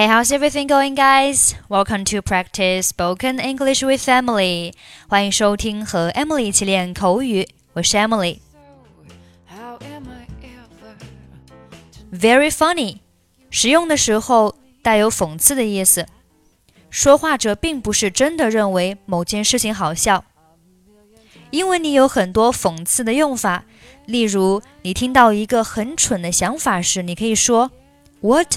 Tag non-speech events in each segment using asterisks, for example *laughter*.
Hey, how's everything going, guys? Welcome to practice spoken English with Emily. 欢迎收听和 Emily 一起练口语，我是 Emily。Very funny，使用的时候带有讽刺的意思。说话者并不是真的认为某件事情好笑。英文里有很多讽刺的用法，例如，你听到一个很蠢的想法时，你可以说 "What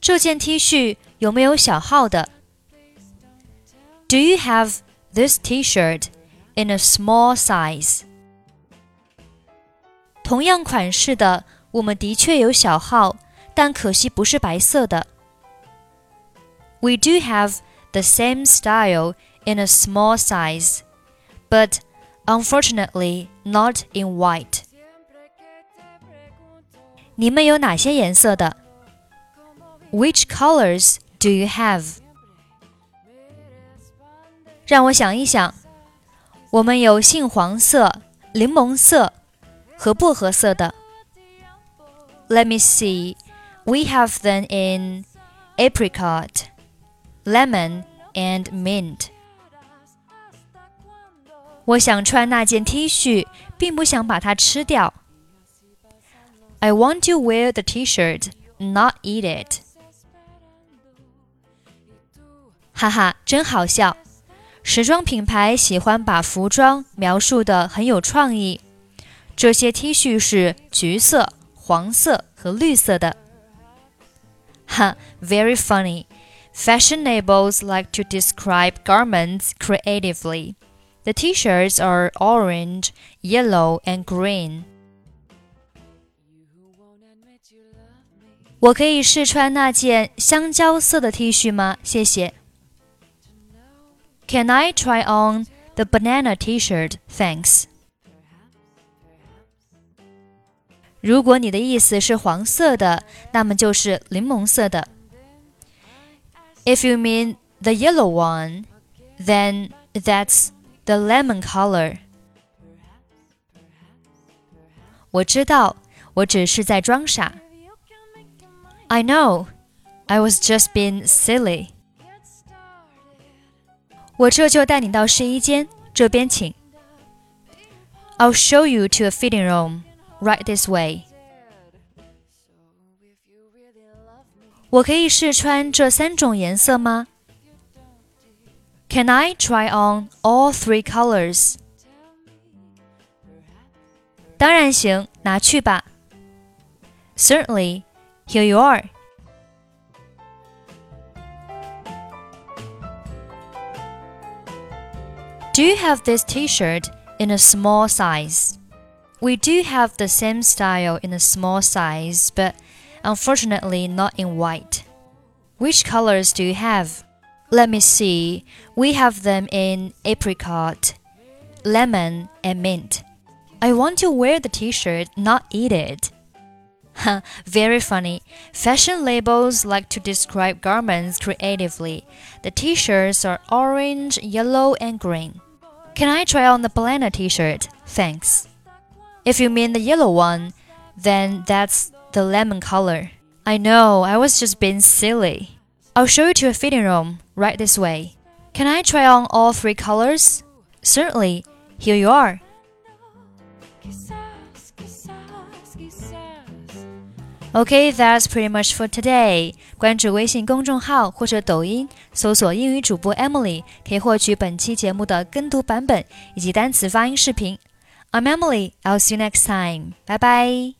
这件 T 恤有没有小号的？Do you have this T-shirt in a small size? 同样款式的，我们的确有小号，但可惜不是白色的。We do have the same style in a small size, but unfortunately not in white. 你们有哪些颜色的 ？Which colors do you have？让我想一想，我们有杏黄色、柠檬色和薄荷色的。Let me see. We have them in apricot, lemon, and mint. 我想穿那件 T 恤，并不想把它吃掉。I want to wear the T-shirt, not eat it. 哈哈，真好笑！时装品牌喜欢把服装描述的很有创意。这些 T 恤是橘色、黄色和绿色的。哈，very funny. Fashion labels like to describe garments creatively. The T-shirts are orange, yellow, and green. 我可以试穿那件香蕉色的 T 恤吗？谢谢。 Can I try on the banana T-shirt? Thanks. 如果你的意思是黄色的，那么就是柠檬色的。If you mean the yellow one, then that's the lemon color. 我知道，我只是在装傻。I know. I was just being silly. 我这就带你到试衣间，这边请。I'll show you to a fitting room. Right this way. 我可以试穿这三种颜色吗？Can I try on all three colors? 当然行，拿去吧。Certainly. Here you are. Do you have this t shirt in a small size? We do have the same style in a small size, but unfortunately not in white. Which colors do you have? Let me see. We have them in apricot, lemon, and mint. I want to wear the t shirt, not eat it. *laughs* Very funny. Fashion labels like to describe garments creatively. The t shirts are orange, yellow, and green. Can I try on the banana t shirt? Thanks. If you mean the yellow one, then that's the lemon color. I know, I was just being silly. I'll show you to a fitting room, right this way. Can I try on all three colors? Certainly. Here you are. ok that's pretty much for today 关注微信公众号或者抖音搜索英语主播 emily 可以获取本期节目的跟读版本以及单词发音视频 i'm emily i'll see you next time bye bye